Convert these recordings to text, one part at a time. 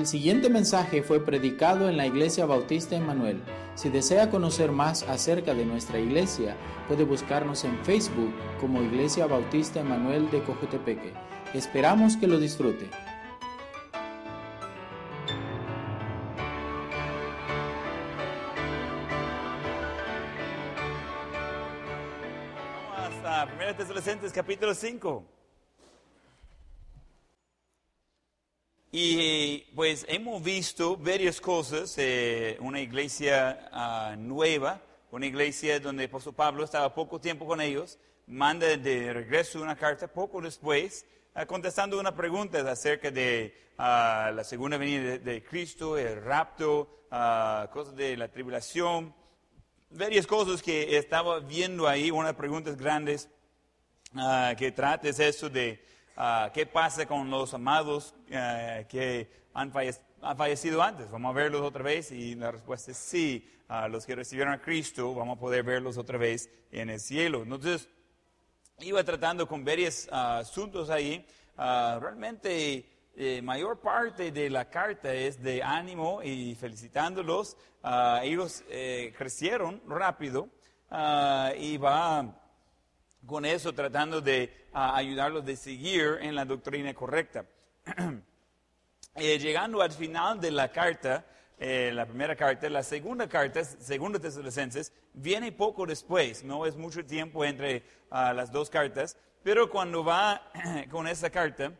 El siguiente mensaje fue predicado en la Iglesia Bautista Emanuel. Si desea conocer más acerca de nuestra iglesia, puede buscarnos en Facebook como Iglesia Bautista Emanuel de Cojutepeque. Esperamos que lo disfrute. Vamos a 1 Tesalonicenses capítulo 5. Y pues hemos visto varias cosas, eh, una iglesia ah, nueva, una iglesia donde el apóstol Pablo estaba poco tiempo con ellos, manda de regreso una carta poco después, ah, contestando una pregunta acerca de ah, la segunda venida de, de Cristo, el rapto, cosas de la tribulación, varias cosas que estaba viendo ahí, unas preguntas grandes que trata es eso de Ah, ¿qué pasa con los amados eh, que han, fallecido antes? Vamos a verlos otra vez y la respuesta es sí. Ah, los que recibieron a Cristo, vamos a poder verlos otra vez en el cielo. Entonces, iba tratando con varios ah, asuntos ahí. realmente, eh, mayor parte de la carta es de ánimo y felicitándolos. ellos eh, crecieron rápido y va con eso tratando de ayudarlos de seguir en la doctrina correcta. Eh, llegando al final de la carta, eh, la primera carta, la segunda carta, segunda Tesalonicenses, viene poco después, no es mucho tiempo entre ah, las dos cartas, pero cuando va con esa carta,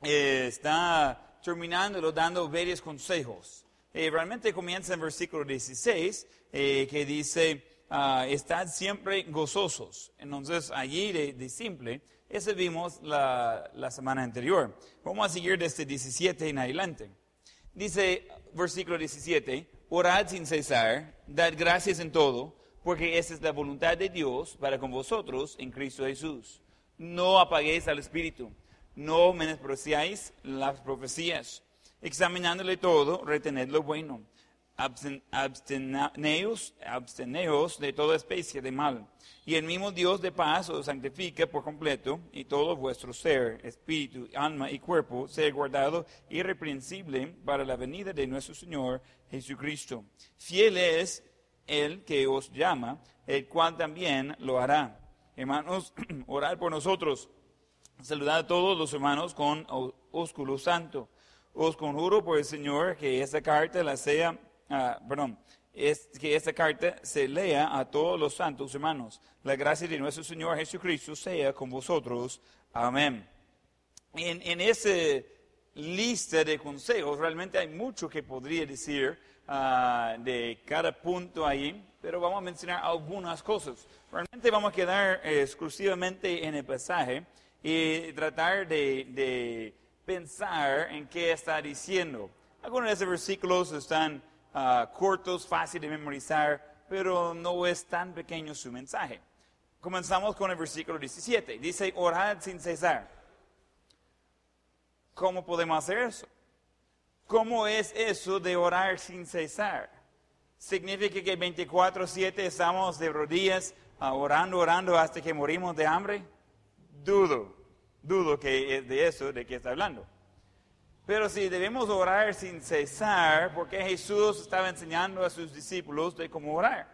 eh, está terminándolo dando varios consejos. realmente comienza en versículo 16, que dice, uh, estad siempre gozosos. Entonces, allí de, simple, ese vimos la, la, semana anterior. Vamos a seguir desde 17 en adelante. Dice, versículo 17, orad sin cesar, dad gracias en todo, porque esa es la voluntad de Dios para con vosotros en Cristo Jesús. No apaguéis al Espíritu, no menospreciáis las profecías. Examinándole todo, retened lo bueno absteneos, absteneos de toda especie de mal. Y el mismo Dios de paz os santifique por completo, y todo vuestro ser, espíritu, alma y cuerpo sea guardado irreprensible para la venida de nuestro Señor Jesucristo. Fiel es el que os llama, el cual también lo hará. Hermanos, orad por nosotros. Saludad a todos los hermanos con ósculo santo. Os conjuro por el Señor que esta carta la sea Ah, perdón, es que esta carta se lea a todos los santos hermanos. La gracia de nuestro Señor Jesucristo sea con vosotros. Amén. En, en esa lista de consejos, realmente hay mucho que podría decir ah, de cada punto ahí, pero vamos a mencionar algunas cosas. Realmente vamos a quedar exclusivamente en el pasaje y tratar de, de pensar en qué está diciendo. Algunos de esos versículos están Ah, cortos, fácil de memorizar, pero no es tan pequeño su mensaje. Comenzamos con el versículo 17. Dice, orad sin cesar. ¿Cómo podemos hacer eso? ¿Cómo es eso de orar sin cesar? ¿Significa que 24/7 estamos de rodillas ah, orando, orando hasta que morimos de hambre? Dudo, dudo que es de eso de que está hablando. Pero si debemos orar sin cesar, porque Jesús estaba enseñando a sus discípulos de cómo orar.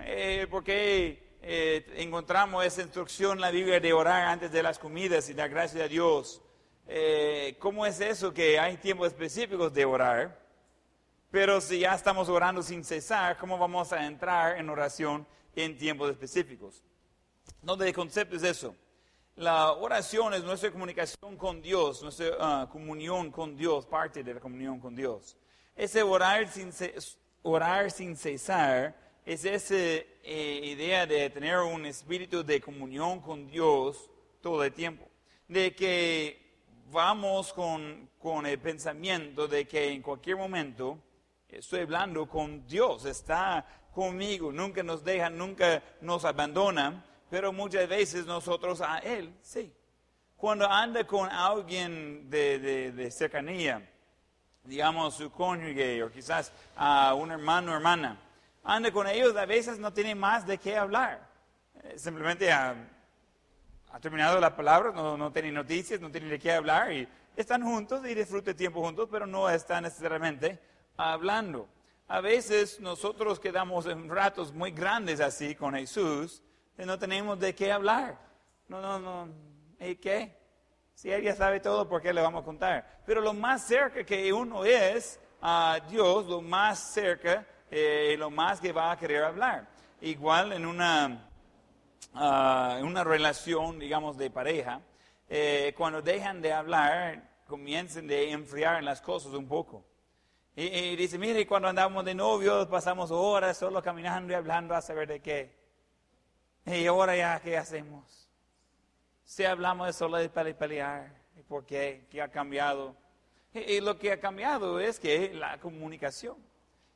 Eh, porque eh, encontramos esa instrucción en la Biblia de orar antes de las comidas y dar gracias a Dios. Eh, ¿Cómo es eso que hay tiempos específicos de orar? Pero si ya estamos orando sin cesar, ¿cómo vamos a entrar en oración en tiempos específicos? No, el concepto es eso. La oración es nuestra comunicación con Dios, nuestra ah, comunión con Dios, parte de la comunión con Dios. Ese orar sin, orar sin cesar es esa eh, idea de tener un espíritu de comunión con Dios todo el tiempo. De que vamos con, con el pensamiento de que en cualquier momento estoy hablando con Dios, está conmigo, nunca nos deja, nunca nos abandona pero muchas veces nosotros a Él, sí. Cuando anda con alguien de, cercanía, digamos su cónyuge o quizás a un hermano o hermana, anda con ellos, a veces no tiene más de qué hablar. Eh, simplemente ha, terminado la palabra, no, tiene noticias, no tiene de qué hablar y están juntos y disfrutan tiempo juntos, pero no están necesariamente hablando. A veces nosotros quedamos en ratos muy grandes así con Jesús no tenemos de qué hablar. No, no, no. ¿Y qué? Si él ya sabe todo, ¿por qué le vamos a contar? Pero lo más cerca que uno es a Dios, lo más cerca, eh, lo más que va a querer hablar. Igual en una, en una relación, digamos, de pareja, eh, cuando dejan de hablar, comiencen de enfriar las cosas un poco. Y, dice, mire, cuando andamos de novios pasamos horas solo caminando y hablando a saber de qué. Y ahora ya, ¿qué hacemos? Si hablamos de solo de pelear, ¿y por qué? ¿Qué ha cambiado? Y, lo que ha cambiado es que la comunicación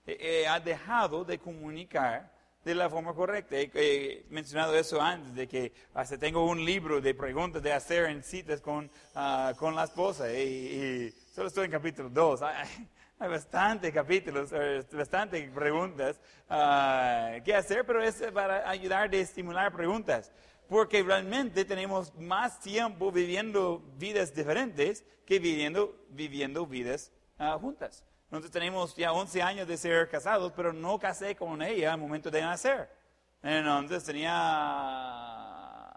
eh, ha dejado de comunicar de la forma correcta. He, mencionado eso antes, de que hasta tengo un libro de preguntas de hacer en citas con, ah, con la esposa y, solo estoy en capítulo 2. Hay bastantes capítulos, eh, bastantes preguntas uh, que hacer, pero es para ayudar a estimular preguntas. Porque realmente tenemos más tiempo viviendo vidas diferentes que viviendo, viviendo vidas uh, juntas. Entonces tenemos ya 11 años de ser casados, pero no casé con ella al momento de nacer. Entonces tenía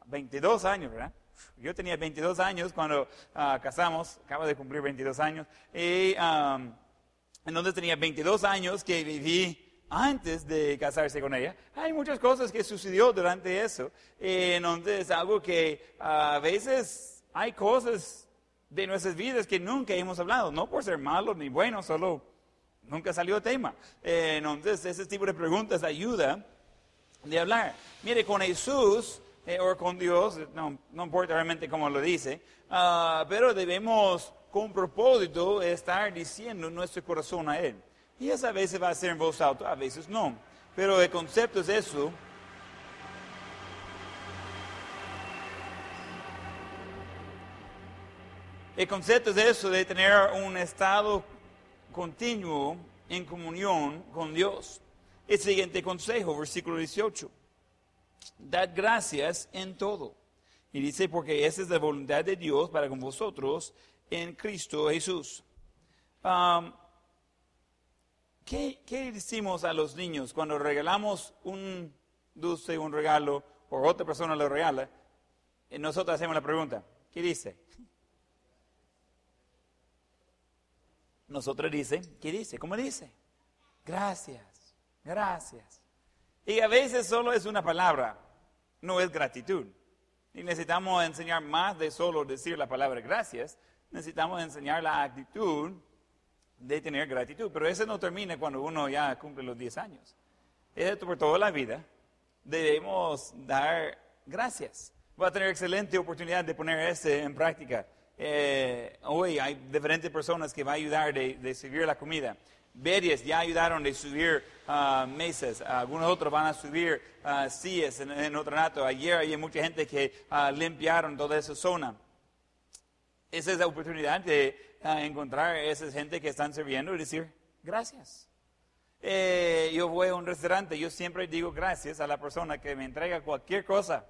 22 años, ¿verdad? Yo tenía 22 años cuando uh, casamos, acabo de cumplir 22 años, y um, entonces tenía 22 años que viví antes de casarse con ella. Hay muchas cosas que sucedió durante eso. Entonces es algo que a veces hay cosas de nuestras vidas que nunca hemos hablado, no por ser malos ni buenos, solo nunca salió tema. Entonces ese tipo de preguntas ayuda de hablar. Mire, con Jesús eh, o con Dios, no, no, importa realmente cómo lo dice, uh, pero debemos con propósito estar diciendo nuestro corazón a Él. Y eso a veces va a ser en voz alta, a veces no. Pero el concepto es eso. El concepto es eso de tener un estado continuo en comunión con Dios. El siguiente consejo, versículo 18. Dad gracias en todo. Y dice, porque esa es la voluntad de Dios para con vosotros en Cristo Jesús. ¿qué, decimos a los niños cuando regalamos un dulce, un regalo, o otra persona lo regala? Y nosotros hacemos la pregunta, ¿qué dice? Nosotros dice, ¿qué dice? ¿Cómo dice? Gracias, gracias. Y a veces solo es una palabra, no es gratitud. Y necesitamos enseñar más de solo decir la palabra gracias, necesitamos enseñar la actitud de tener gratitud. Pero eso no termina cuando uno ya cumple los 10 años. Esto por toda la vida debemos dar gracias. Va a tener excelente oportunidad de poner eso en práctica. Eh, hoy hay diferentes personas que van a ayudar de, de subir la comida. Varias ya ayudaron de subir uh, mesas, algunos otros van a subir uh, sillas en, en, otro rato. Ayer hay mucha gente que uh, limpiaron toda esa zona esa es la oportunidad de ah, encontrar a esa gente que están sirviendo y decir gracias. Eh, yo voy a un restaurante, yo siempre digo gracias a la persona que me entrega cualquier cosa,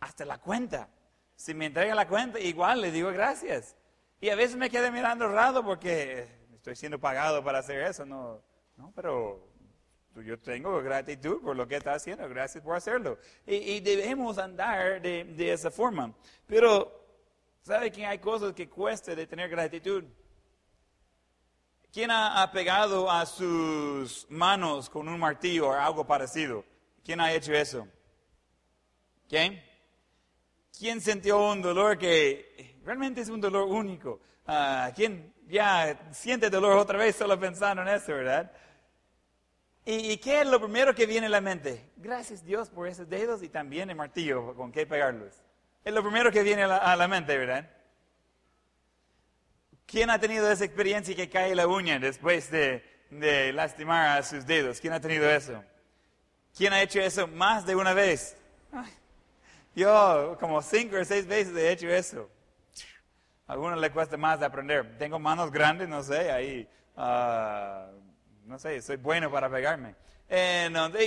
hasta la cuenta. Si me entrega la cuenta, igual le digo gracias. Y a veces me quedé mirando raro porque estoy siendo pagado para hacer eso. No, no pero yo tengo gratitud por lo que está haciendo. Gracias por hacerlo. Y, debemos andar de, de esa forma. Pero ¿Sabe que hay cosas que cuesta de tener gratitud? ¿Quién ha, pegado a sus manos con un martillo o algo parecido? ¿Quién ha hecho eso? ¿Quién? ¿Quién sintió un dolor que realmente es un dolor único? Ah, ¿Quién ya siente dolor otra vez solo pensando en eso, verdad? ¿Y, ¿Y, qué es lo primero que viene a la mente? Gracias Dios por esos dedos y también el martillo con que pegarlos. Es lo primero que viene a la, mente, ¿verdad? ¿Quién ha tenido esa experiencia que cae la uña después de, lastimar a sus dedos? ¿Quién ha tenido eso? ¿Quién ha hecho eso más de una vez? Yo como cinco o seis veces he hecho eso. A algunos le cuesta más aprender. Tengo manos grandes, no sé, ahí, ah, no sé, soy bueno para pegarme.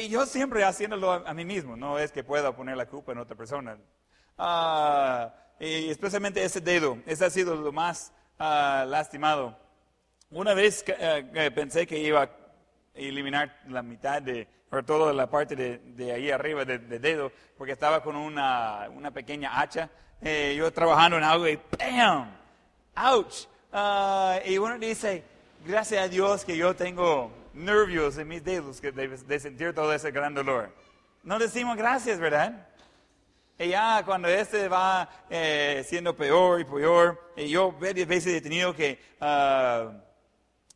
y yo siempre haciéndolo a, a, mí mismo, no es que pueda poner la culpa en otra persona. Ah, y especialmente ese dedo, ese ha sido lo más ah, lastimado. Una vez que pensé que iba a eliminar la mitad de, o toda la parte de, de ahí arriba del de dedo, porque estaba con una, una pequeña hacha. Eh, yo trabajando en algo y ¡bam! ¡Ouch! Ah, y uno dice, gracias a Dios que yo tengo nervios en mis dedos que de, de sentir todo ese gran dolor. No decimos gracias, ¿verdad? Y ya cuando este va eh, siendo peor y peor, y yo varias veces he tenido que ah,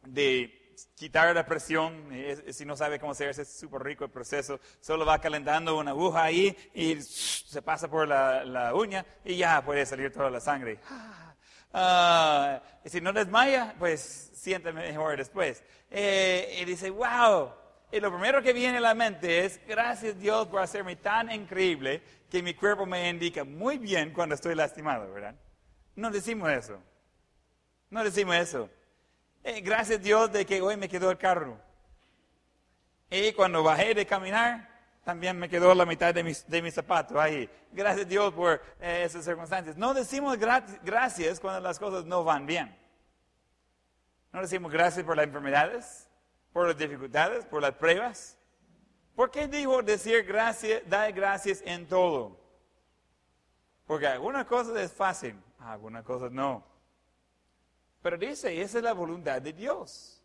de quitar la presión, si no sabe cómo hacerse, es súper rico el proceso, solo va calentando una aguja ahí y se pasa por la, la uña y ya puede salir toda la sangre. Ah, y si no desmaya, pues siente mejor después. Eh, y dice, wow. Y lo primero que viene a la mente es, gracias Dios por hacerme tan increíble que mi cuerpo me indica muy bien cuando estoy lastimado, ¿verdad? No decimos eso. No decimos eso. Eh, gracias Dios de que hoy me quedó el carro. Y cuando bajé de caminar, también me quedó la mitad de mis, de mis zapatos ahí. Gracias Dios por eh, esas circunstancias. No decimos gra- gracias cuando las cosas no van bien. No decimos gracias por las enfermedades, por las dificultades, por las pruebas. ¿Por qué dijo decir gracias, dar gracias en todo? Porque algunas cosas es fácil, algunas cosas no. Pero dice, esa es la voluntad de Dios.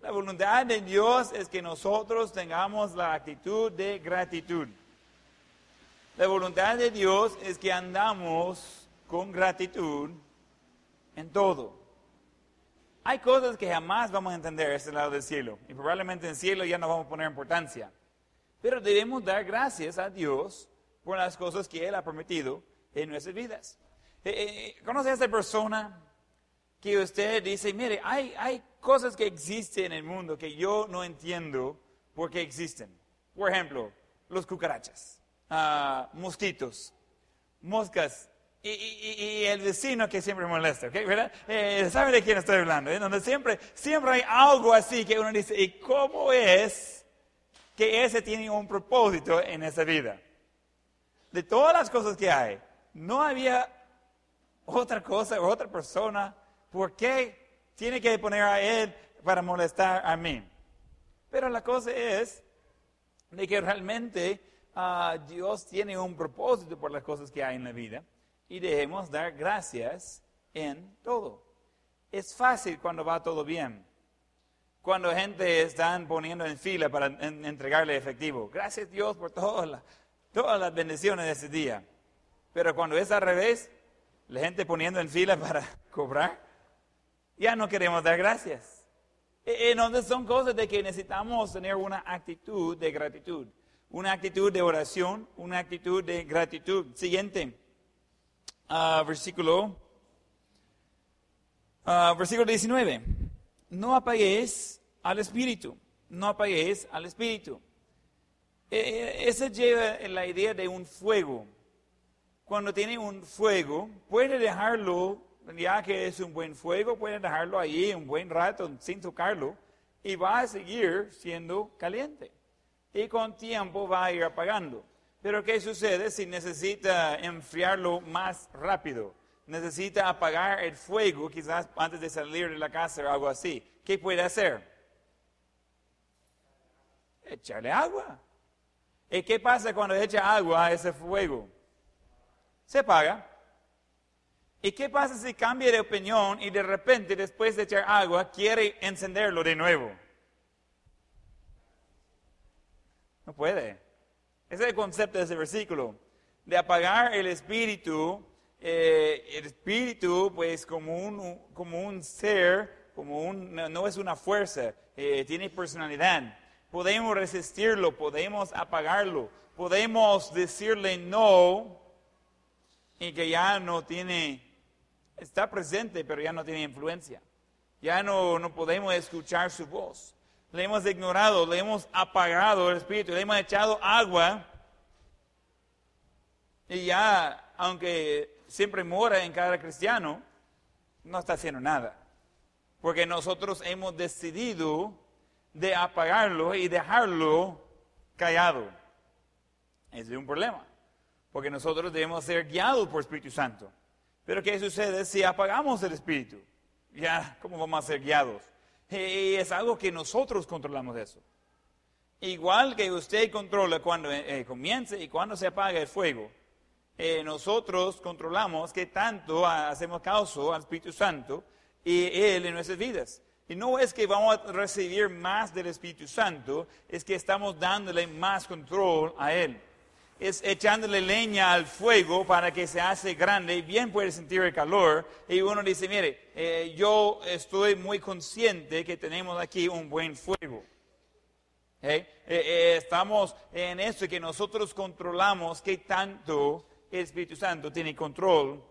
La voluntad de Dios es que nosotros tengamos la actitud de gratitud. La voluntad de Dios es que andamos con gratitud en todo. Hay cosas que jamás vamos a entender este lado del cielo. Y probablemente en el cielo ya no vamos a poner importancia. Pero debemos dar gracias a Dios por las cosas que Él ha prometido en nuestras vidas. Eh, eh, ¿Conoce a esa persona que usted dice, mire, hay, hay cosas que existen en el mundo que yo no entiendo por qué existen? Por ejemplo, los cucarachas, ah, mosquitos, moscas y, y- y el vecino que siempre molesta, ¿ok? ¿verdad? Eh, ¿Sabe de quién estoy hablando? eh? Donde siempre, siempre hay algo así que uno dice, ¿y cómo es que ese tiene un propósito en esa vida? De todas las cosas que hay, no había otra cosa o otra persona, ¿por qué tiene que poner a él para molestar a mí? Pero la cosa es de que realmente ah, Dios tiene un propósito por las cosas que hay en la vida y debemos dar gracias en todo. Es fácil cuando va todo bien. Cuando gente están poniendo en fila para en- entregarle efectivo. Gracias Dios por todas las, todas las bendiciones de ese día. Pero cuando es al revés, la gente poniendo en fila para cobrar, ya no queremos dar gracias. E- Entonces son cosas de que necesitamos tener una actitud de gratitud, una actitud de oración, una actitud de gratitud. Siguiente, ah, versículo, ah, versículo 19. No apaguéis al espíritu, no apaguéis al espíritu. Eh, Esa lleva la idea de un fuego cuando tiene un fuego, puede dejarlo, ya que es un buen fuego, puede dejarlo ahí un buen rato sin tocarlo y va a seguir siendo caliente. Y con tiempo va a ir apagando. Pero ¿qué sucede si necesita enfriarlo más rápido? Necesita apagar el fuego quizás antes de salir de la casa o algo así. ¿Qué puede hacer? Echarle agua. ¿Y qué pasa cuando echa agua a ese fuego? se apaga. ¿Y qué pasa si cambia de opinión y de repente después de echar agua quiere encenderlo de nuevo? No puede. Ese es el concepto de ese versículo. De apagar el espíritu, eh, el espíritu pues como un, como un ser, como un, no, no es una fuerza, eh, tiene personalidad. Podemos resistirlo, podemos apagarlo, podemos decirle no y que ya no tiene, está presente, pero ya no tiene influencia. Ya no, no podemos escuchar su voz. Le hemos ignorado, le hemos apagado el espíritu, le hemos echado agua. Y ya, aunque siempre mora en cada cristiano, no está haciendo nada. Porque nosotros hemos decidido de apagarlo y dejarlo callado. Ese es un problema porque nosotros debemos ser guiados por Espíritu Santo. Pero ¿qué sucede si apagamos el Espíritu? Ya, ¿cómo vamos a ser guiados? Es algo que nosotros controlamos eso. Igual que usted controla cuando eh, eh, comience y cuando se apaga el fuego, eh, nosotros controlamos que tanto hacemos caso al Espíritu Santo y Él en nuestras vidas. Y no es que vamos a recibir más del Espíritu Santo, es que estamos dándole más control a Él. Es echándole leña al fuego para que se hace grande y bien puede sentir el calor. Y uno dice, mire, eh, yo estoy muy consciente que tenemos aquí un buen fuego. ¿Eh? Eh, estamos en eso que nosotros controlamos que tanto el Espíritu Santo tiene control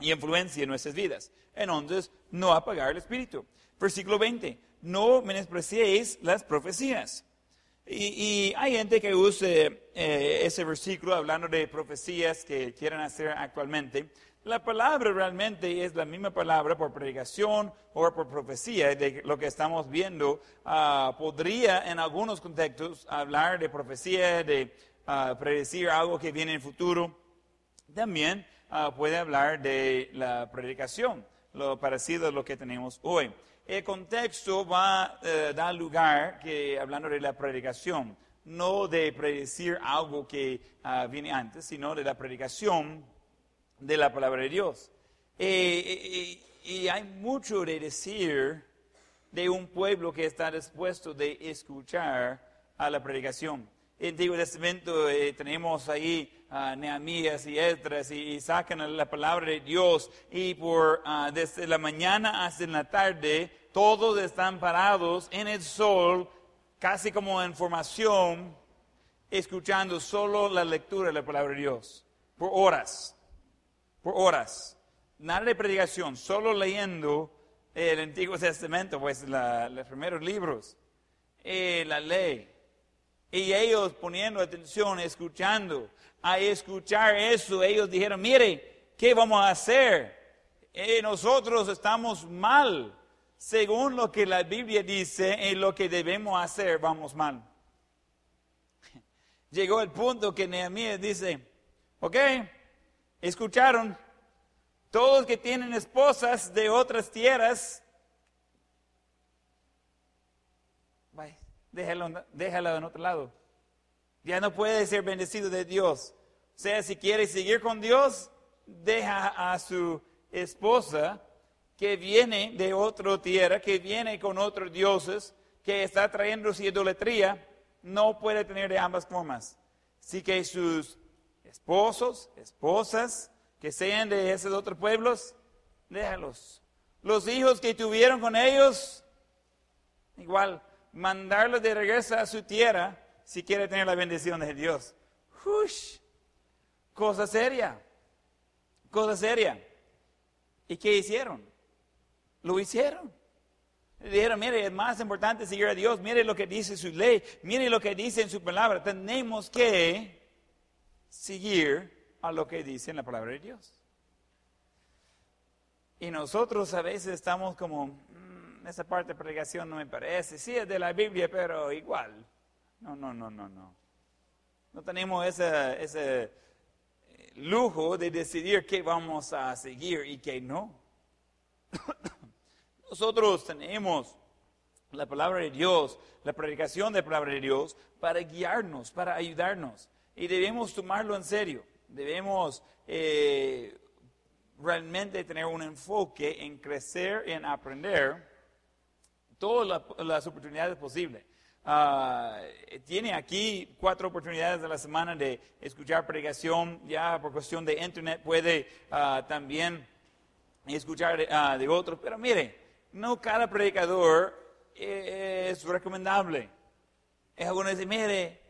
y influencia en nuestras vidas. Entonces, no apagar el Espíritu. Versículo 20, no menospreciéis las profecías. Y, hay gente que use eh, ese versículo hablando de profecías que quieren hacer actualmente. La palabra realmente es la misma palabra por predicación o por profecía de lo que estamos viendo. Ah, podría en algunos contextos hablar de profecía, de ah, predecir algo que viene en el futuro. También ah, puede hablar de la predicación, lo parecido a lo que tenemos hoy el contexto va a eh, dar lugar, que, hablando de la predicación, no de predecir algo que ah, viene antes, sino de la predicación de la palabra de Dios. y hay mucho de decir de un pueblo que está dispuesto de escuchar a la predicación. En el Antiguo Testamento eh, tenemos ahí a Nehemías y Esdras y, sacan la palabra de Dios y por ah, desde la mañana hasta la tarde todos están parados en el sol, casi como en formación, escuchando solo la lectura de la palabra de Dios, por horas, por horas. Nada de predicación, solo leyendo el Antiguo Testamento, pues los primeros libros, eh, la ley. Y ellos poniendo atención, escuchando. A escuchar eso, ellos dijeron, mire, ¿qué vamos a hacer? Eh, nosotros estamos mal. Según lo que la Biblia dice en lo que debemos hacer, vamos mal. Llegó el punto que Nehemías dice, ok, escucharon, todos que tienen esposas de otras tierras, déjalo, déjalo en otro lado. Ya no puede ser bendecido de Dios. O sea, si quiere seguir con Dios, deja a su esposa que viene de otra tierra, que viene con otros dioses, que está trayendo su idolatría, no puede tener de ambas formas. Así que sus esposos, esposas, que sean de esos otros pueblos, déjalos. Los hijos que tuvieron con ellos, igual, mandarlos de regreso a su tierra si quiere tener la bendición de Dios. Ush, cosa seria, cosa seria. ¿Y qué hicieron? Lo hicieron. Dijeron, mire, es más importante seguir a Dios, mire lo que dice su ley, mire lo que dice en su palabra. Tenemos que seguir a lo que dice en la palabra de Dios. Y nosotros a veces estamos como, esa parte de predicación no me parece. Sí, es de la Biblia, pero igual. No, no, no, no, no. No tenemos ese, ese eh, lujo de decidir qué vamos a seguir y qué no. Nosotros tenemos la palabra de Dios, la predicación de la palabra de Dios, para guiarnos, para ayudarnos. Y debemos tomarlo en serio. Debemos eh, realmente tener un enfoque en crecer, en aprender todas las oportunidades posibles. Ah, tiene aquí cuatro oportunidades de la semana de escuchar predicación, ya por cuestión de internet puede ah, también escuchar uh, de otros, pero mire, no cada predicador es recomendable. Es alguno dice, mire,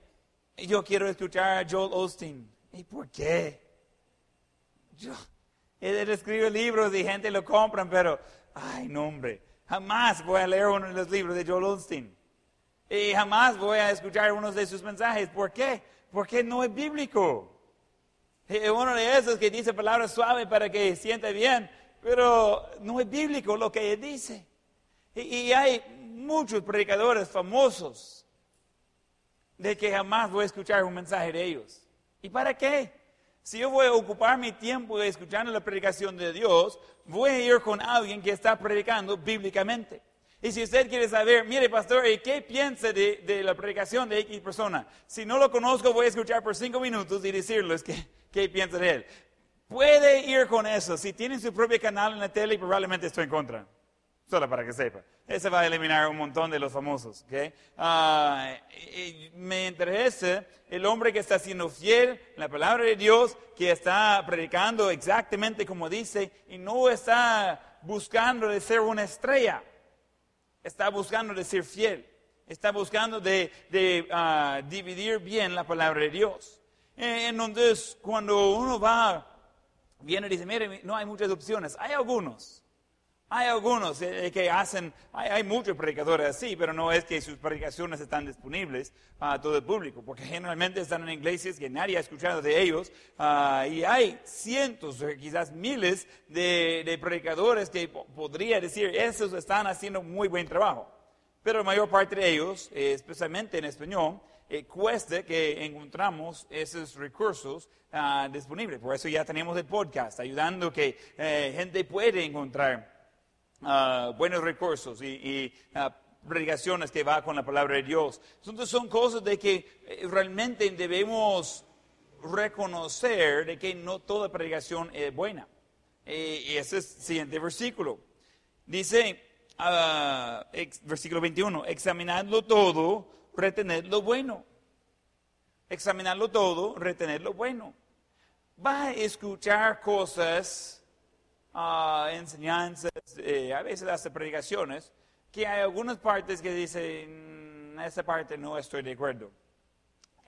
yo quiero escuchar a Joel Osteen. ¿Y por qué? Yo, él escribe libros y gente lo compran, pero, ay, no, hombre, jamás voy a leer uno de los libros de Joel Osteen. Y jamás voy a escuchar uno de sus mensajes. ¿Por qué? Porque no es bíblico. Uno de esos que dice palabras suaves para que sienta bien, pero no es bíblico lo que él dice. Y hay muchos predicadores famosos de que jamás voy a escuchar un mensaje de ellos. ¿Y para qué? Si yo voy a ocupar mi tiempo escuchando la predicación de Dios, voy a ir con alguien que está predicando bíblicamente. Y si usted quiere saber, mire, pastor, ¿qué piensa de, la predicación de X persona? Si no lo conozco, voy a escuchar por cinco minutos y decirles qué, qué piensa de él. Puede ir con eso. Si tienen su propio canal en la tele, probablemente estoy en contra. Solo para que sepa. Ese va a eliminar un montón de los famosos. Ah, me interesa el hombre que está siendo fiel en la palabra de Dios, que está predicando exactamente como dice y no está buscando de ser una estrella. Está buscando de ser fiel. Está buscando de, ah, dividir bien la palabra de Dios. Entonces, cuando uno va, viene y dice, mire, no hay muchas opciones. Hay algunos. Hay algunos eh, que hacen, hay, muchos predicadores así, pero no es que sus predicaciones están disponibles a todo el público, porque generalmente están en iglesias que nadie ha escuchado de ellos, ah, y hay cientos, quizás miles de, predicadores que podría decir, esos están haciendo muy buen trabajo. Pero la mayor parte de ellos, eh, especialmente en español, eh, que encontramos esos recursos ah, disponibles. Por eso ya tenemos el podcast, ayudando que gente puede encontrar Ah, buenos recursos y, ah, predicaciones que va con la palabra de Dios. Entonces son cosas de que eh, realmente debemos reconocer de que no toda predicación es buena. Eh, y ese es el siguiente versículo. Dice, uh, versículo 21, examinadlo todo, retened lo bueno. Examinadlo todo, retened lo bueno. Va a escuchar cosas enseñanzas, eh, a veces hasta predicaciones, que hay algunas partes que dicen, mm, esa parte no estoy de acuerdo.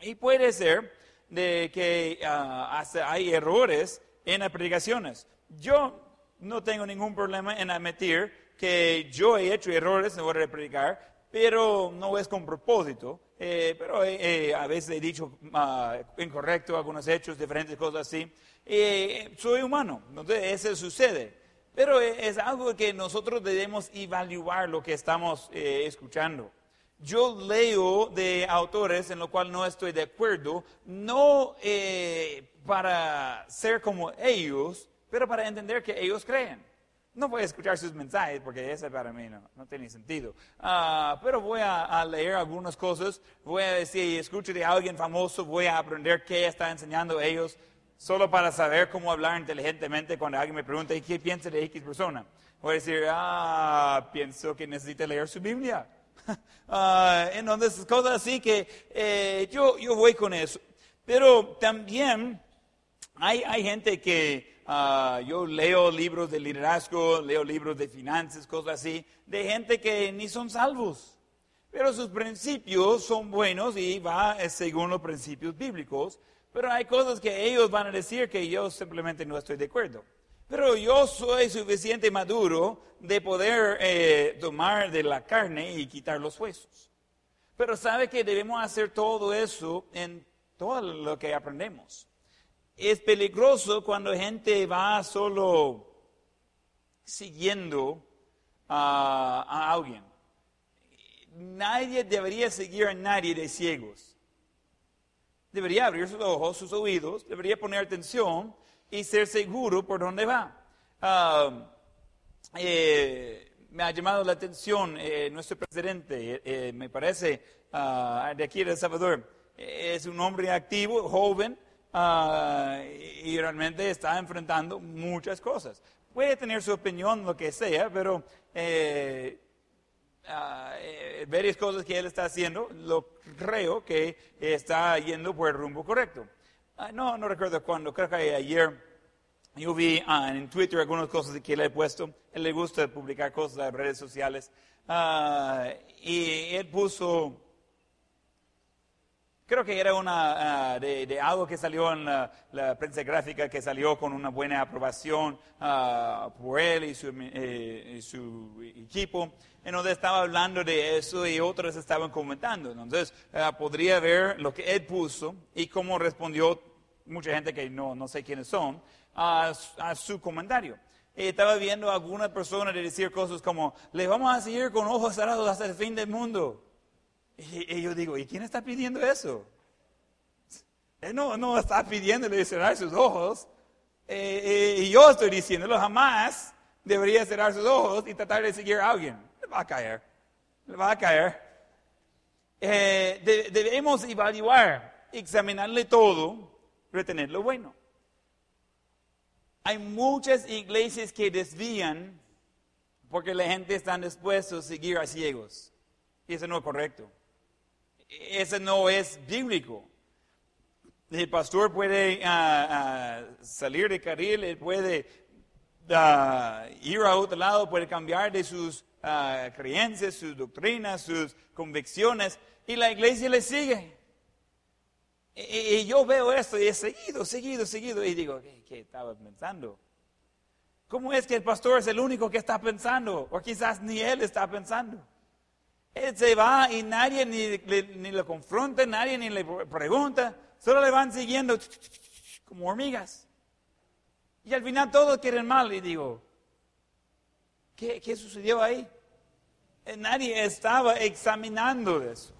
Y puede ser de que ah, hasta hay errores en las predicaciones. Yo no tengo ningún problema en admitir que yo he hecho errores en hora de predicar, pero no es con propósito. Eh, pero eh, a veces he dicho uh, incorrecto algunos hechos, diferentes cosas así. Eh, soy humano, entonces eso sucede. Pero es algo que nosotros debemos evaluar lo que estamos escuchando. Yo leo de autores en lo cual no estoy de acuerdo, no para ser como ellos, pero para entender que ellos creen. No voy a escuchar sus mensajes porque ese para mí no, no tiene sentido. Ah, pero voy a, leer algunas cosas. Voy a decir, escucho de alguien famoso, voy a aprender qué está enseñando ellos, solo para saber cómo hablar inteligentemente cuando alguien me pregunta, ¿y qué piensa de X persona? Voy a decir, ah, pienso que necesita leer su Biblia. ah, entonces, cosas así que eh, yo, yo voy con eso. Pero también hay, hay gente que Ah, yo leo libros de liderazgo, leo libros de finanzas, cosas así, de gente que ni son salvos. Pero sus principios son buenos y va según los principios bíblicos. Pero hay cosas que ellos van a decir que yo simplemente no estoy de acuerdo. Pero yo soy suficiente maduro de poder eh, tomar de la carne y quitar los huesos. Pero sabe que debemos hacer todo eso en todo lo que aprendemos es peligroso cuando gente va solo siguiendo a, alguien. Nadie debería seguir a nadie de ciegos. Debería abrir sus ojos, sus oídos, debería poner atención y ser seguro por dónde va. Eh, me ha llamado la atención eh, nuestro presidente, eh, me parece, ah, de aquí de El Salvador. Es un hombre activo, joven, Ah, y realmente está enfrentando muchas cosas. Puede tener su opinión, lo que sea, pero eh, eh, varias cosas que él está haciendo, lo creo que está yendo por el rumbo correcto. Ah, no, no recuerdo cuándo, creo que ayer yo vi en Twitter algunas cosas que él ha puesto. Él le gusta publicar cosas en redes sociales. y él puso Creo que era una ah, de, algo que salió en la, prensa gráfica, que salió con una buena aprobación uh, por él y su, eh, y su, equipo, en donde estaba hablando de eso y otros estaban comentando. Entonces, uh, podría ver lo que él puso y cómo respondió mucha gente que no, no sé quiénes son a, a su comentario. Y estaba viendo a algunas personas decir cosas como, le vamos a seguir con ojos cerrados hasta el fin del mundo. Y, yo digo, ¿y quién está pidiendo eso? Él no, no está pidiéndole cerrar sus ojos. Eh, eh, y yo estoy diciéndolo, jamás debería cerrar sus ojos y tratar de seguir a alguien. Le va a caer. Le va a caer. Eh, debemos evaluar, examinarle todo, retener lo bueno. Hay muchas iglesias que desvían porque la gente está dispuesta a seguir a ciegos. Y eso no es correcto. Eso no es bíblico. El pastor puede ah, ah, salir de carril, puede ah, ir a otro lado, puede cambiar de sus creencias, sus doctrinas, sus convicciones, y la iglesia le sigue. Y, yo veo esto y he seguido, seguido, seguido, y digo, ¿qué, qué estaba pensando? ¿Cómo es que el pastor es el único que está pensando? O quizás ni él está pensando. Él se va y nadie ni, ni lo confronta, nadie ni le pregunta. Solo le van siguiendo como hormigas. Y al final todos quieren mal. Y digo, ¿qué, qué sucedió ahí? Eh, nadie estaba examinando eso.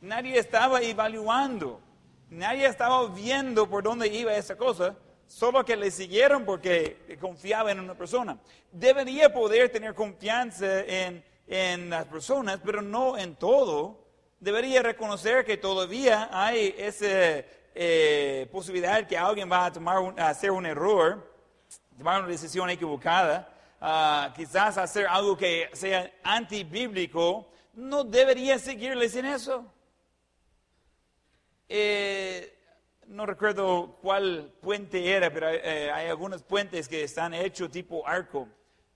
Nadie estaba evaluando. Nadie estaba viendo por dónde iba esa cosa. Solo que le siguieron porque confiaba en una persona. Debería poder tener confianza en, en las personas, pero no en todo debería reconocer que todavía hay esa eh, posibilidad que alguien va a tomar hacer un error, tomar una decisión equivocada, ah, quizás hacer algo que sea antibíblico, no debería seguirles en eso. Eh, no recuerdo cuál puente era, pero eh, hay algunos puentes que están hechos tipo arco.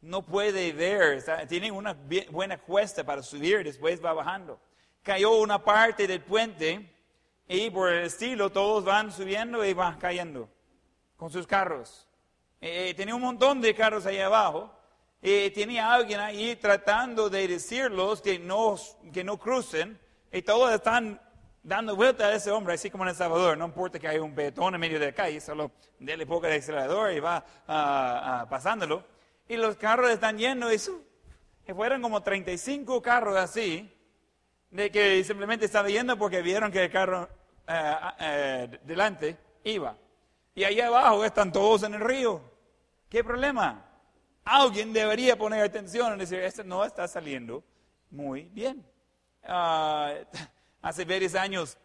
No puede ver, tienen una buena cuesta para subir, después va bajando cayó una parte del puente y por el estilo todos van subiendo y van cayendo con sus carros. Eh, tenía un montón de carros ahí abajo. y tenía alguien ahí tratando de decirlos que no, que no crucen y todos están dando vuelta a ese hombre, así como en El Salvador. No importa que haya un betón en medio de la calle, solo déle poco de acelerador y va ah, ah, pasándolo. Y los carros están llenos su, y fueron como 35 carros así de que simplemente estaba yendo porque vieron que el carro eh, eh, delante iba. Y ahí abajo están todos en el río. ¿Qué problema? Alguien debería poner atención y decir, esto no está saliendo muy bien. Ah, hace varios años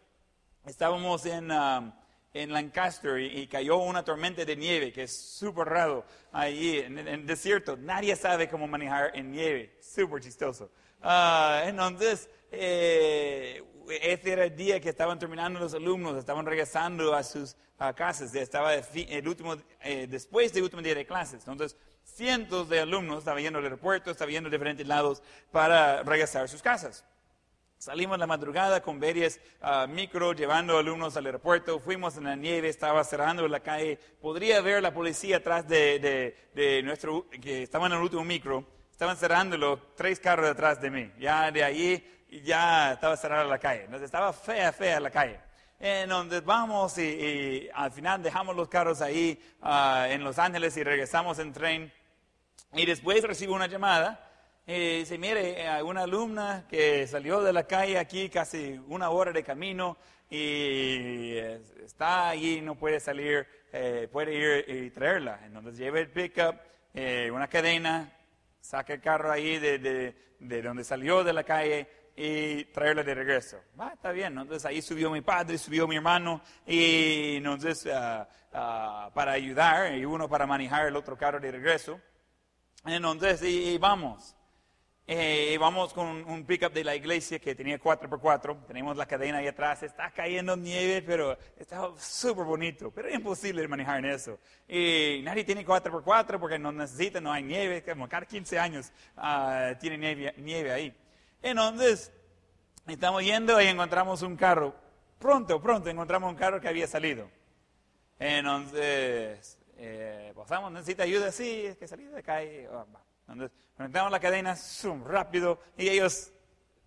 estábamos en, um, en Lancaster y, cayó una tormenta de nieve, que es súper raro ahí en, el desierto. Nadie sabe cómo manejar en nieve. Súper chistoso. Uh, entonces, eh, era el día que estaban terminando los alumnos, estaban regresando a sus casas, estaba el último, eh, después del último día de clases. Entonces, cientos de alumnos estaban yendo al aeropuerto, estaban yendo a diferentes lados para regresar a sus casas. Salimos la madrugada con varias uh, micro llevando alumnos al aeropuerto. Fuimos en la nieve, estaba cerrando la calle. Podría ver la policía atrás de, de nuestro, que estaban en el último micro. Estaban cerrando los tres carros detrás de mí. Ya de y ya estaba cerrada la calle. Entonces estaba fea, fea la calle. En donde vamos y, al final dejamos los carros ahí ah, en Los Ángeles y regresamos en tren. Y después recibo una llamada y dice, mire, hay una alumna que salió de la calle aquí casi una hora de camino y está ahí, no puede salir, eh, puede ir y traerla. Entonces lleva el pickup, eh, una cadena, saca el carro ahí de, de, de donde salió de la calle y traerla de regreso. Ah, está bien, entonces ahí subió mi padre, subió mi hermano, y entonces ah, para ayudar, y uno para manejar el otro carro de regreso. Entonces, y, vamos. Eh, vamos con un pickup de la iglesia que tenía 4x4, tenemos la cadena ahí atrás, está cayendo nieve, pero está súper bonito, pero es imposible manejar en eso. Y nadie tiene 4x4 porque no necesita, no hay nieve, como cada 15 años ah, tiene nieve, nieve ahí. Entonces, estamos yendo y encontramos un carro. Pronto, pronto encontramos un carro que había salido. Entonces, eh, pasamos, necesita ayuda, sí, es que salí de acá y oh, Entonces, conectamos la cadena, zoom, rápido, y ellos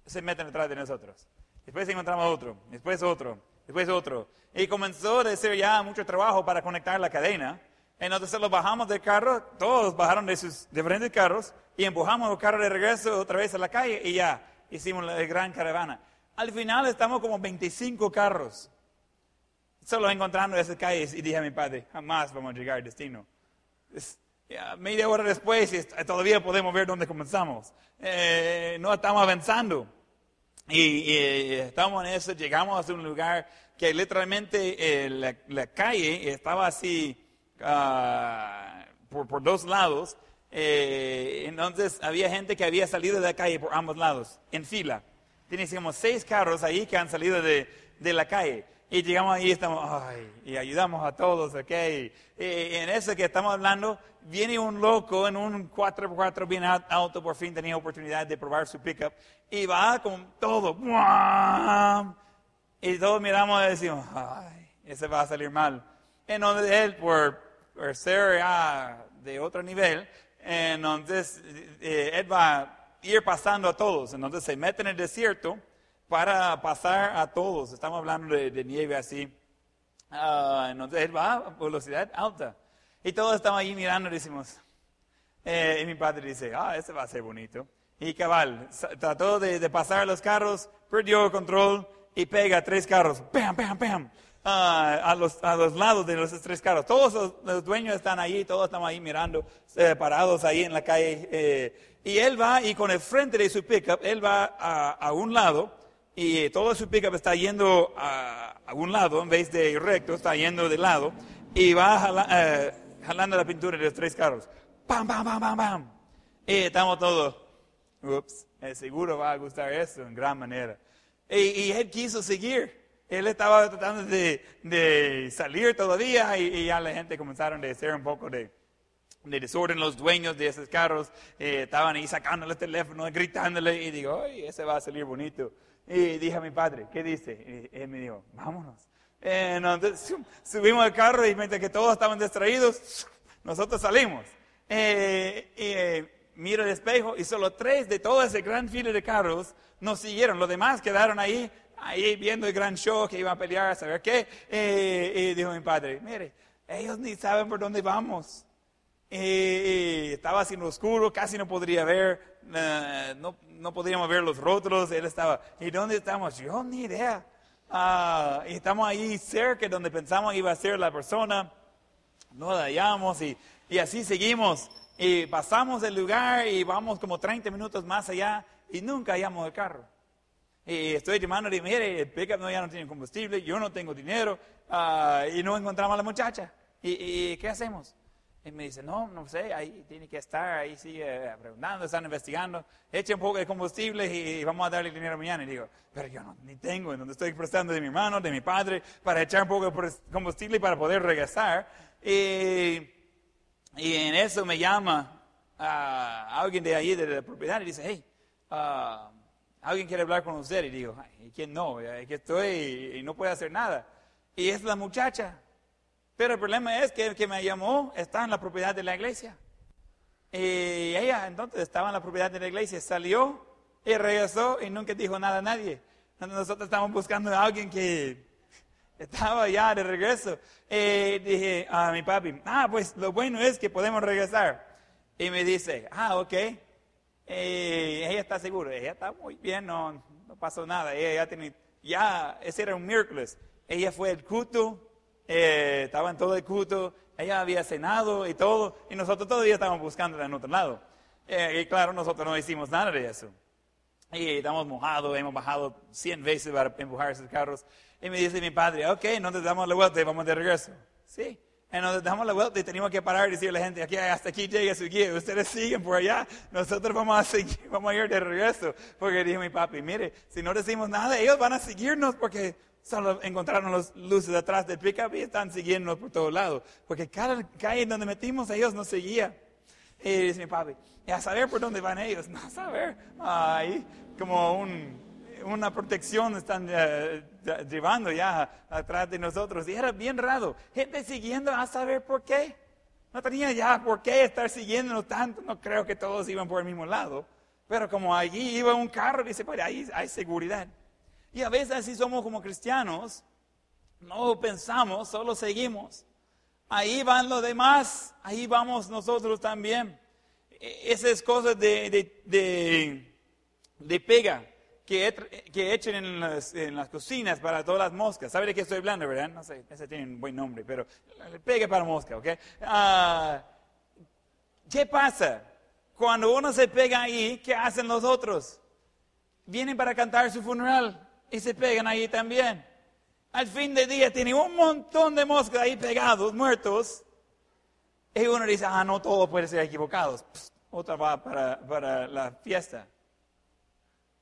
se meten detrás de nosotros. Después encontramos otro, después otro, después otro. Y comenzó a ser ya mucho trabajo para conectar la cadena. Entonces los bajamos del carro, todos bajaron de sus diferentes carros y empujamos el carro de regreso otra vez a la calle y ya hicimos la gran caravana. Al final estamos como 25 carros. Solo encontrando esas calles y dije a mi padre, jamás vamos a llegar al destino. Es- media hora después y todavía podemos ver dónde comenzamos. Eh, no estamos avanzando. Y, estamos en eso, llegamos a un lugar que literalmente eh, la, calle estaba así ah, por, por dos lados. Eh, entonces había gente que había salido de la calle por ambos lados, en fila. Como seis carros ahí que han salido de, de la calle. Y llegamos ahí y estamos, ay, y ayudamos a todos, ¿ok? Y, y en eso que estamos hablando, viene un loco en un 4x4 bien auto, por fin tenía oportunidad de probar su pickup, y va con todo, ¡guam! y todos miramos y decimos, ay, ese va a salir mal. Entonces él, por, por ser ya de otro nivel, entonces eh, él va a ir pasando a todos. Entonces se mete en el desierto para pasar a todos. Estamos hablando de, nieve así. Ah, entonces él va a velocidad alta. Y todos estamos ahí mirando y decimos, eh, y mi padre dice, ah, ese va a ser bonito. Y cabal, trató de, de pasar los carros, perdió el control y pega tres carros, ¡pam, pam, pam! ah, a, los, a los lados de los tres carros. Todos los, dueños están ahí, todos estamos ahí mirando, eh, parados ahí en la calle. eh, y él va y con el frente de su pickup, él va a un lado y todo su pickup está yendo a, a un lado en vez de recto, está yendo de lado y va jala- eh, jalando la pintura de los tres carros. ¡Pam, pam, pam, pam, pam! Y estamos todos, ups, eh, seguro va a gustar eso en gran manera. Y, y él quiso seguir. Él estaba tratando de, de salir todavía y, y ya la gente comenzaron a hacer un poco de, de desorden. Los dueños de esos carros eh, estaban ahí sacándole el teléfono, gritándole y digo, ¡ay, ese va a salir bonito! Y dije a mi padre, ¿qué dice? Y él me dijo, vámonos. Eh, entonces subimos al carro y mientras que todos estaban distraídos, nosotros salimos. Eh, eh, miro el espejo y solo tres de toda esa gran fila de carros nos siguieron. Los demás quedaron ahí, ahí viendo el gran show que iban a pelear, a saber qué. Eh, y dijo mi padre, mire, ellos ni saben por dónde vamos. Estaba lo oscuro, casi no podría ver, eh, no, no podríamos ver los rótulos. Él estaba, ¿y dónde estamos? Yo ni idea. Ah, y estamos ahí cerca donde pensamos iba a ser la persona no la hallamos y, y así seguimos. Y pasamos el lugar y vamos como 30 minutos más allá y nunca hallamos el carro. Y estoy llamando y mire, el pickup no, ya no tiene combustible, yo no tengo dinero ah, y no encontramos a la muchacha. ¿Y, y qué hacemos? Y me dice, no, no sé, ahí tiene que estar, ahí sigue preguntando, están investigando, eche un poco de combustible y vamos a darle dinero mañana. Y digo, pero yo no, ni tengo, en donde estoy prestando de mi hermano, de mi padre, para echar un poco de combustible y para poder regresar. Y, y en eso me llama ah, alguien de ahí, de la propiedad, y dice, hey, ah, alguien quiere hablar con usted. Y digo, "Ay, ¿y quién no? Aquí estoy y, y no puedo hacer nada. Y es la muchacha. Pero el problema es que el que me llamó está en la propiedad de la iglesia. Y ella entonces estaba en la propiedad de la iglesia, salió y regresó y nunca dijo nada a nadie. Nosotros estamos buscando a alguien que estaba ya de regreso. Y dije a mi papi, ah, pues lo bueno es que podemos regresar. Y me dice, ah, ok. Ella está segura, ella está muy bien, no, no pasó nada. Ella ya tenía, ya, ese era un miércoles. Ella fue al culto, eh, estaba en todo el culto, ella había cenado y todo, y nosotros todavía estábamos buscándola en otro lado. Eh, y claro, nosotros no hicimos nada de eso. Y estamos mojados, hemos bajado 100 veces para empujar esos carros. Y me dice mi padre, ok, no te damos la vuelta y vamos de regreso. Sí, y nos damos la vuelta y tenemos que parar y decirle a la gente, aquí, hasta aquí llega su guía, ustedes siguen por allá, nosotros vamos a seguir, vamos a ir de regreso. Porque dijo mi papi, mire, si no decimos nada, ellos van a seguirnos porque solo encontraron las luces atrás del pickup y están siguiéndonos por todos lados. Porque cada calle donde metimos, ellos nos seguían. Y dice mi papi, a saber por dónde van ellos, no a saber. Ahí, como un, una protección están eh, llevando ya atrás de nosotros. Y era bien raro. Gente siguiendo a saber por qué. No tenía ya por qué estar siguiéndonos tanto. No creo que todos iban por el mismo lado. Pero como allí iba un carro, dice, pues ahí hay seguridad. Y a veces así somos como cristianos. No pensamos, solo seguimos. Ahí van los demás, ahí vamos nosotros también. E- Esas cosas de, de, de, de pega, que que, echen en las, en las cocinas para todas las moscas. ¿Sabe de qué estoy hablando, verdad? No sé, ese tiene un buen nombre, pero pegue para mosca, ¿ok? Ah, ¿Qué pasa? Cuando uno se pega ahí, ¿qué hacen los otros? Vienen para cantar su funeral y se pegan ahí también. Al fin de día tiene un montón de moscas ahí pegados, muertos. Y uno dice, ah, no, todo puede ser equivocados. Psst, otra va para, para la fiesta.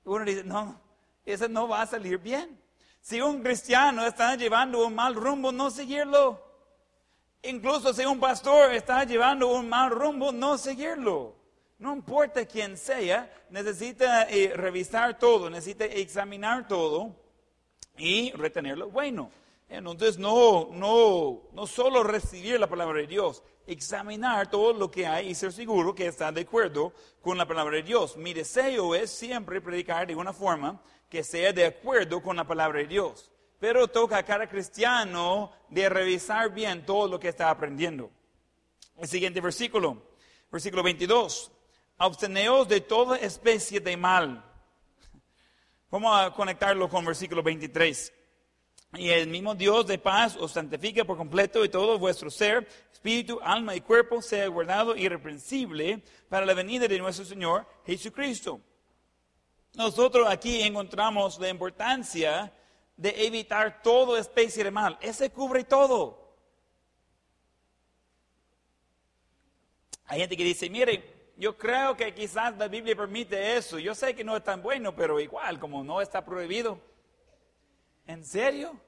Uno dice, no, eso no va a salir bien. Si un cristiano está llevando un mal rumbo, no seguirlo. Incluso si un pastor está llevando un mal rumbo, no seguirlo. No importa quién sea, necesita eh, revisar todo, necesita examinar todo y retener lo bueno. Entonces, no, no, no solo recibir la palabra de Dios, examinar todo lo que hay y ser seguro que está de acuerdo con la palabra de Dios. Mi deseo es siempre predicar de una forma que sea de acuerdo con la palabra de Dios. Pero toca a cada cristiano de revisar bien todo lo que está aprendiendo. El siguiente versículo, versículo 22. Absteneos de toda especie de mal. Vamos a conectarlo con versículo 23. Y el mismo Dios de paz os santifique por completo y todo vuestro ser, espíritu, alma y cuerpo sea guardado irreprensible para la venida de nuestro Señor Jesucristo. Nosotros aquí encontramos la importancia de evitar toda especie de mal. Ese cubre todo. Hay gente que dice, mire, yo creo que quizás la Biblia permite eso. Yo sé que no es tan bueno, pero igual, como no está prohibido. ¿En serio?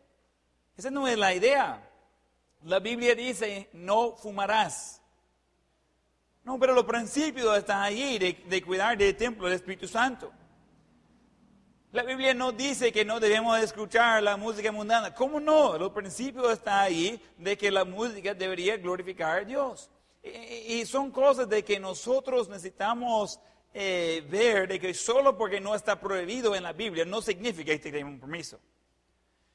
Esa no es la idea. La Biblia dice, no fumarás. No, pero los principios están allí de, cuidar del templo del Espíritu Santo. La Biblia no dice que no debemos escuchar la música mundana. ¿Cómo no? Los principios están ahí de que la música debería glorificar a Dios. Y, son cosas de que nosotros necesitamos eh, ver de que solo porque no está prohibido en la Biblia no significa que tenemos un permiso.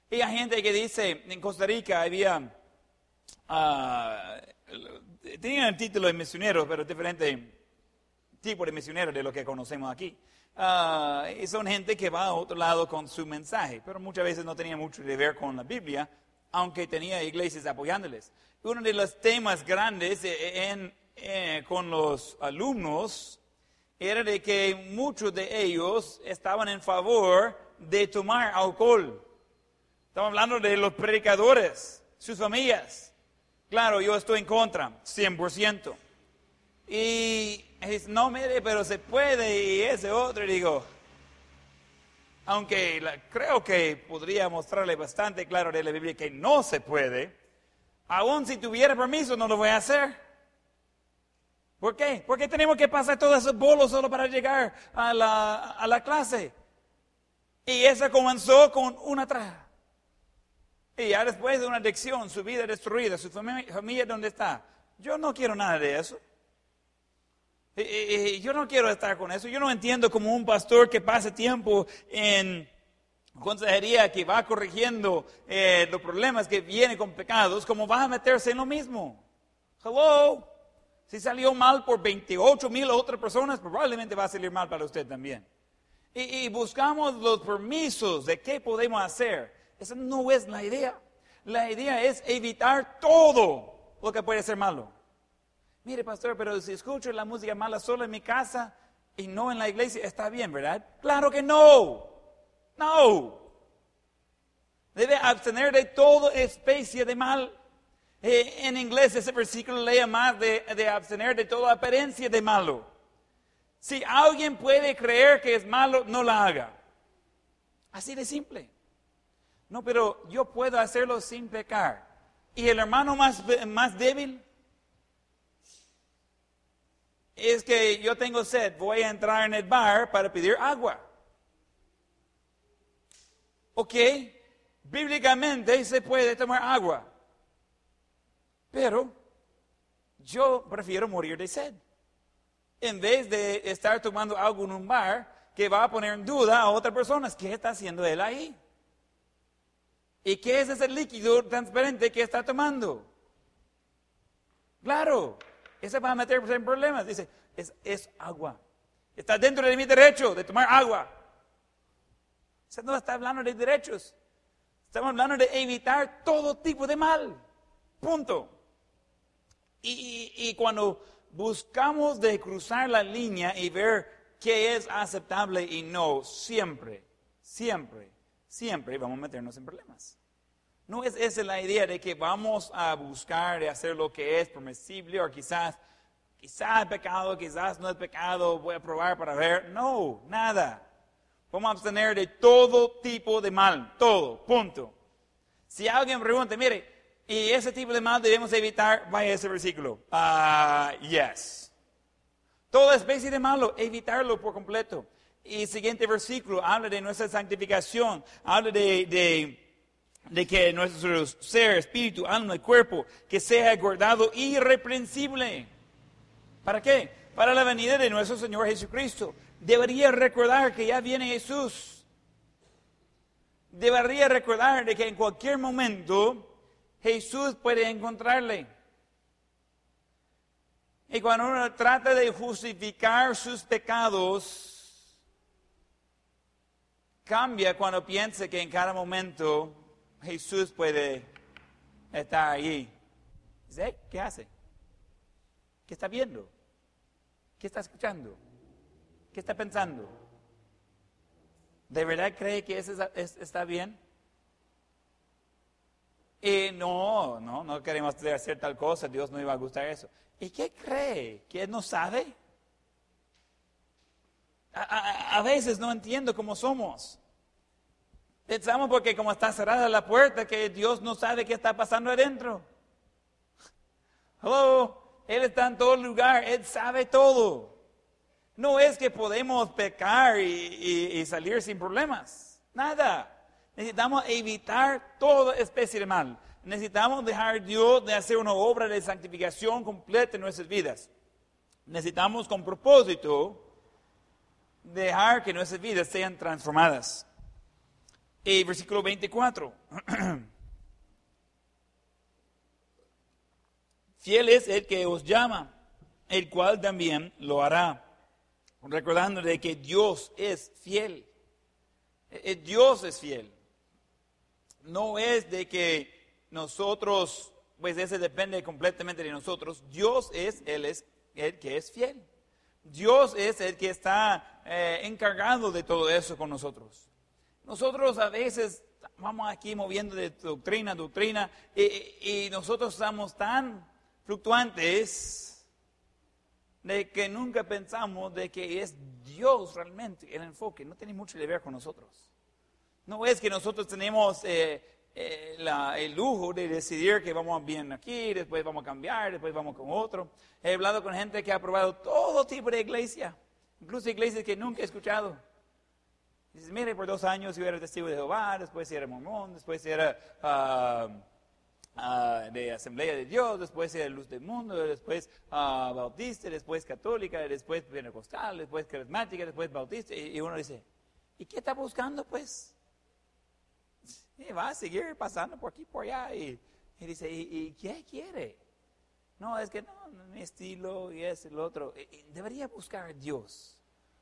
Y hay gente que dice, en Costa Rica había, ah, tenían el título de misionero, pero diferente tipo de misionero de lo que conocemos aquí. Ah, y son gente que va a otro lado con su mensaje, pero muchas veces no tenía mucho que ver con la Biblia, aunque tenía iglesias apoyándoles. Uno de los temas grandes en, eh, con los alumnos era de que muchos de ellos estaban en favor de tomar alcohol. Estamos hablando de los predicadores, sus familias. Claro, yo estoy en contra, 100%. Y no, mire, pero se puede y ese otro, digo, aunque creo que podría mostrarle bastante claro de la Biblia que no se puede, aún si tuviera permiso no lo voy a hacer. ¿Por qué? Porque tenemos que pasar todos esos bolos solo para llegar a la, a la clase. Y esa comenzó con una traja. Y ya después de una adicción, su vida destruida, su familia, familia ¿dónde está? Yo no quiero nada de eso. Yo no quiero estar con eso. Yo no entiendo como un pastor que pasa tiempo en consejería, que va corrigiendo eh, los problemas que vienen con pecados, como va a meterse en lo mismo. Hello. Si salió mal por 28 mil otras personas, probablemente va a salir mal para usted también. Y, y buscamos los permisos de qué podemos hacer. Esa no es la idea. La idea es evitar todo lo que puede ser malo. Mire, pastor, pero si escucho la música mala solo en mi casa y no en la iglesia, está bien, ¿verdad? Claro que no. No. Debe abstener de toda especie de mal. Eh, en inglés ese versículo lee más de, de abstener de toda apariencia de malo. Si alguien puede creer que es malo, no la haga. Así de simple. No, pero yo puedo hacerlo sin pecar. ¿Y el hermano más, más débil? Es que yo tengo sed, voy a entrar en el bar para pedir agua. Ok, bíblicamente se puede tomar agua. Pero yo prefiero morir de sed. En vez de estar tomando algo en un bar que va a poner en duda a otras personas, ¿qué está haciendo él ahí? ¿Y qué es ese líquido transparente que está tomando? Claro, ese va a meterse en problemas. Dice, es, es agua. Está dentro de mi derecho de tomar agua. Se no está hablando de derechos. Estamos hablando de evitar todo tipo de mal. Punto. Y, y cuando buscamos de cruzar la línea y ver qué es aceptable y no, siempre, siempre, siempre vamos a meternos en problemas. No es esa la idea de que vamos a buscar de hacer lo que es permisible o quizás, quizás es pecado, quizás no es pecado, voy a probar para ver. No, nada. Vamos a abstener de todo tipo de mal, todo, punto. Si alguien pregunta, mire, ¿y ese tipo de mal debemos evitar? Vaya ese versículo. Ah, yes. Toda especie de malo, evitarlo por completo. Y el siguiente versículo habla de nuestra santificación, habla de, de de que nuestro ser, espíritu, alma y cuerpo, que sea guardado irreprensible. ¿Para qué? Para la venida de nuestro Señor Jesucristo. Debería recordar que ya viene Jesús. Debería recordar de que en cualquier momento Jesús puede encontrarle. Y cuando uno trata de justificar sus pecados, cambia cuando piensa que en cada momento Jesús puede estar ahí. ¿qué hace? ¿Qué está viendo? ¿Qué está escuchando? ¿Qué está pensando? ¿De verdad cree que eso está bien? Y no, no, no queremos hacer tal cosa, Dios no iba a gustar eso. ¿Y qué cree? ¿Que no sabe? a veces no entiendo cómo somos. Pensamos porque como está cerrada la puerta que Dios no sabe qué está pasando adentro. Hello, Él está en todo lugar, Él sabe todo. No es que podemos pecar y, salir sin problemas. Nada. Necesitamos evitar toda especie de mal. Necesitamos dejar Dios de hacer una obra de santificación completa en nuestras vidas. Necesitamos con propósito dejar que nuestras vidas sean transformadas. Y versículo 24. Fiel es el que os llama, el cual también lo hará. Recordando de que Dios es fiel. Eh, eh, Dios es fiel. No es de que nosotros, pues ese depende completamente de nosotros. Dios es el, es, el que es fiel. Dios es el que está eh, encargado de todo eso con nosotros. Nosotros a veces vamos aquí moviendo de doctrina a doctrina y, nosotros estamos tan fluctuantes de que nunca pensamos de que es Dios realmente el enfoque. No tiene mucho que ver con nosotros. No es que nosotros tenemos eh, eh, el lujo de decidir que vamos bien aquí, después vamos a cambiar, después vamos con otro. He hablado con gente que ha probado todo tipo de iglesia, incluso iglesias que nunca he escuchado. Dices, mire, por dos años yo era testigo de Jehová, después era mormón, después era ah, ah, de Asamblea de Dios, después era Luz del Mundo, después uh, bautista, después católica, después pentecostal, después carismática, después bautista. Y, uno dice, ¿y qué está buscando pues? Y va a seguir pasando por aquí, por allá. Y, dice, ¿y, qué quiere? No, es que no, mi estilo y es el otro. debería buscar Dios.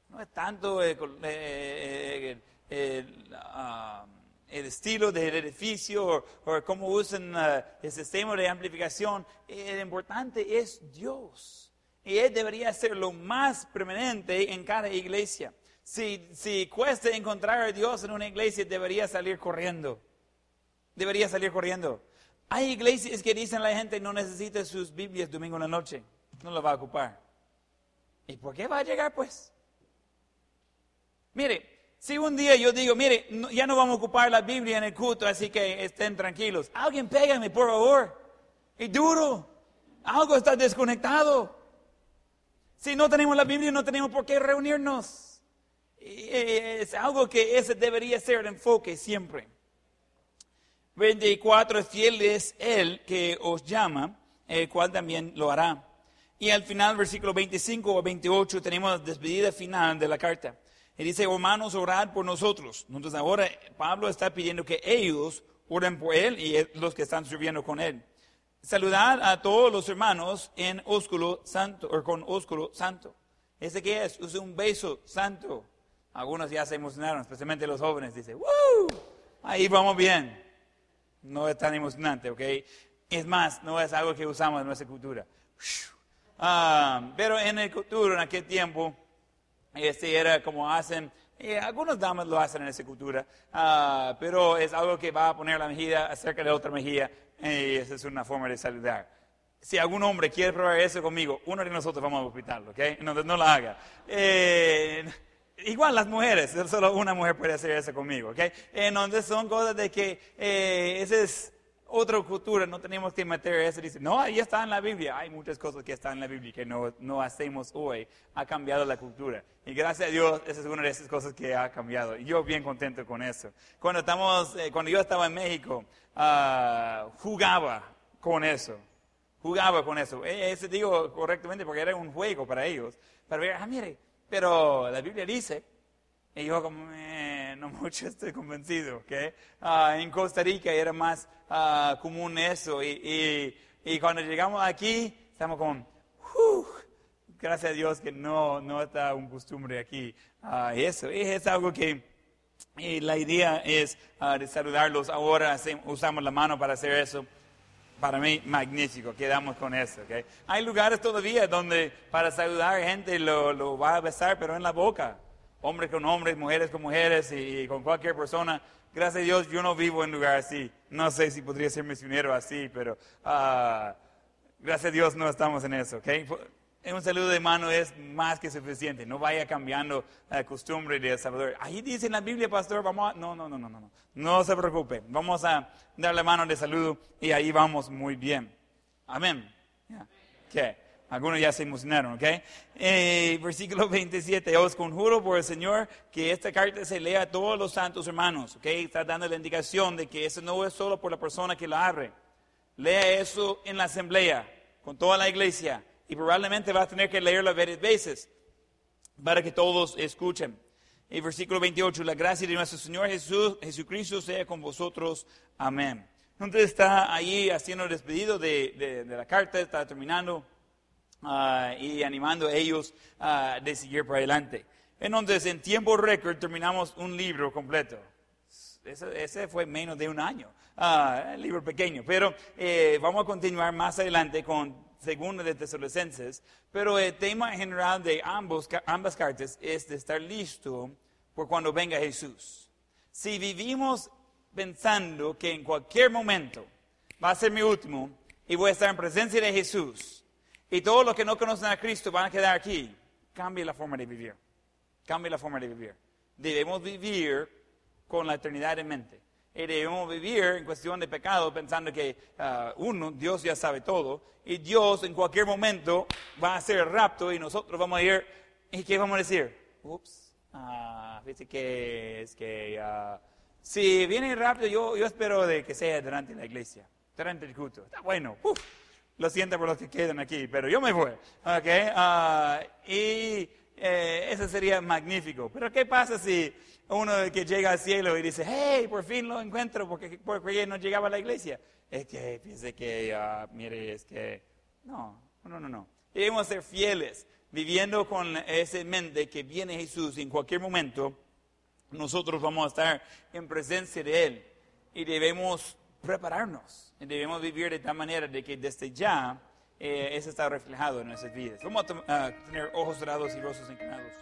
No es tanto eh, eh, eh, um, el estilo del edificio o, cómo usan el sistema de amplificación. El importante es Dios. Y Él debería ser lo más permanente en cada iglesia. Si, si cuesta encontrar a Dios en una iglesia, debería salir corriendo. Debería salir corriendo. Hay iglesias que dicen la gente no necesita sus Biblias domingo en la noche. No lo va a ocupar. ¿Y por qué va a llegar pues? Mire, si un día yo digo, mire, ya no vamos a ocupar la Biblia en el culto, así que estén tranquilos. Alguien pégame, por favor. Y duro. Algo está desconectado. Si no tenemos la Biblia, no tenemos por qué reunirnos. es algo que ese debería ser el enfoque siempre. 24, fiel es Él que os llama, el cual también lo hará. Y al final, versículo 25 o 28, tenemos la despedida final de la carta. Y dice, hermanos, orad por nosotros. Entonces ahora Pablo está pidiendo que ellos oren por él y los que están sirviendo con él. Saludad a todos los hermanos en ósculo santo, o con ósculo santo. ¿Ese qué es? Es un beso santo. Algunos ya se emocionaron, especialmente los jóvenes. Dicen, ¡Woo! Ahí vamos bien. No es tan emocionante, ¿ok? Es más, no es algo que usamos en nuestra cultura. Ah, pero en el cultura, en aquel tiempo, este era como hacen, eh, algunos damas lo hacen en esa cultura, ah, pero es algo que va a poner la mejilla acerca de otra mejilla y esa es una forma de saludar. Si algún hombre quiere probar eso conmigo, uno de nosotros vamos a hospital, ¿ok? Entonces no lo haga. Eh, igual las mujeres, solo una mujer puede hacer eso conmigo, ¿ok? Entonces son cosas de que eh, ese es otra cultura, no tenemos que meter eso. Dice, no, ahí está en la Biblia. Hay muchas cosas que están en la Biblia que no, no hacemos hoy. Ha cambiado la cultura. Y gracias a Dios, esa es una de esas cosas que ha cambiado. Y yo bien contento con eso. Cuando, estamos, eh, cuando yo estaba en México, uh, jugaba con eso. Jugaba con eso. Eh, ese digo correctamente porque era un juego para ellos. Para ver, ah, mire, pero la Biblia dice. Y yo como, eh, no mucho estoy convencido, ¿ok? Uh, en Costa Rica era más uh, común eso. Y, y, y, cuando llegamos aquí, estamos como, uh, gracias a Dios que no, no está un costumbre aquí. Uh, eso es algo que y la idea es de saludarlos. Ahora usamos la mano para hacer eso. Para mí, magnífico, quedamos con eso. ¿okay? Hay lugares todavía donde para saludar gente lo, lo va a besar, pero en la boca hombres con hombres, mujeres con mujeres y, con cualquier persona. Gracias a Dios yo no vivo en lugar así. No sé si podría ser misionero así, pero uh, gracias a Dios no estamos en eso. ¿okay? Un saludo de mano es más que suficiente. No vaya cambiando la costumbre de Salvador. Ahí dice en la Biblia, pastor, vamos a... No, no, no, no, no. No se preocupe. Vamos a darle mano de saludo y ahí vamos muy bien. Amén. Algunos ya se emocionaron, ¿ok? Eh, versículo 27, os conjuro por el Señor que esta carta se lea a todos los santos hermanos, ¿ok? Está dando la indicación de que eso no es solo por la persona que la abre. Lea eso en la asamblea, con toda la iglesia, y probablemente va a tener que leerlo varias veces para que todos escuchen. Y versículo 28, la gracia de nuestro Señor Jesús, Jesucristo sea con vosotros. Amén. Entonces está ahí haciendo el despedido de, de la carta, está terminando. Ah, y animando a ellos a de seguir para adelante. Entonces, en tiempo récord terminamos un libro completo. Ese, fue menos de un año, uh, libro pequeño. Pero eh, vamos a continuar más adelante con Segundo de Tesalonicenses. Pero el tema general de ambos, ambas cartas es de estar listo por cuando venga Jesús. Si vivimos pensando que en cualquier momento va a ser mi último y voy a estar en presencia de Jesús, y todos los que no conocen a Cristo van a quedar aquí. Cambie la forma de vivir. Cambie la forma de vivir. Debemos vivir con la eternidad en mente. Y debemos vivir en cuestión de pecado pensando que, uh, uno, Dios ya sabe todo, y Dios en cualquier momento va a hacer el rapto y nosotros vamos a ir, ¿y qué vamos a decir? Ups, ah, que es que, uh, si viene el rapto, yo, yo espero de que sea durante la iglesia, durante el culto. Está bueno, uf, lo siento por los que quedan aquí, pero yo me voy. Okay? Uh, y eh, eso sería magnífico. Pero ¿qué pasa si uno que llega al cielo y dice, hey, por fin lo encuentro porque, porque no llegaba a la iglesia? Es que piense que, uh, mire, es que... No, no, no, no. Debemos ser fieles, viviendo con ese mente que viene Jesús en cualquier momento. Nosotros vamos a estar en presencia de Él y debemos prepararnos. Debemos vivir de tal manera de que desde ya eh, eso está reflejado en nuestras vidas. Vamos a tener ojos cerrados y rostros inclinados.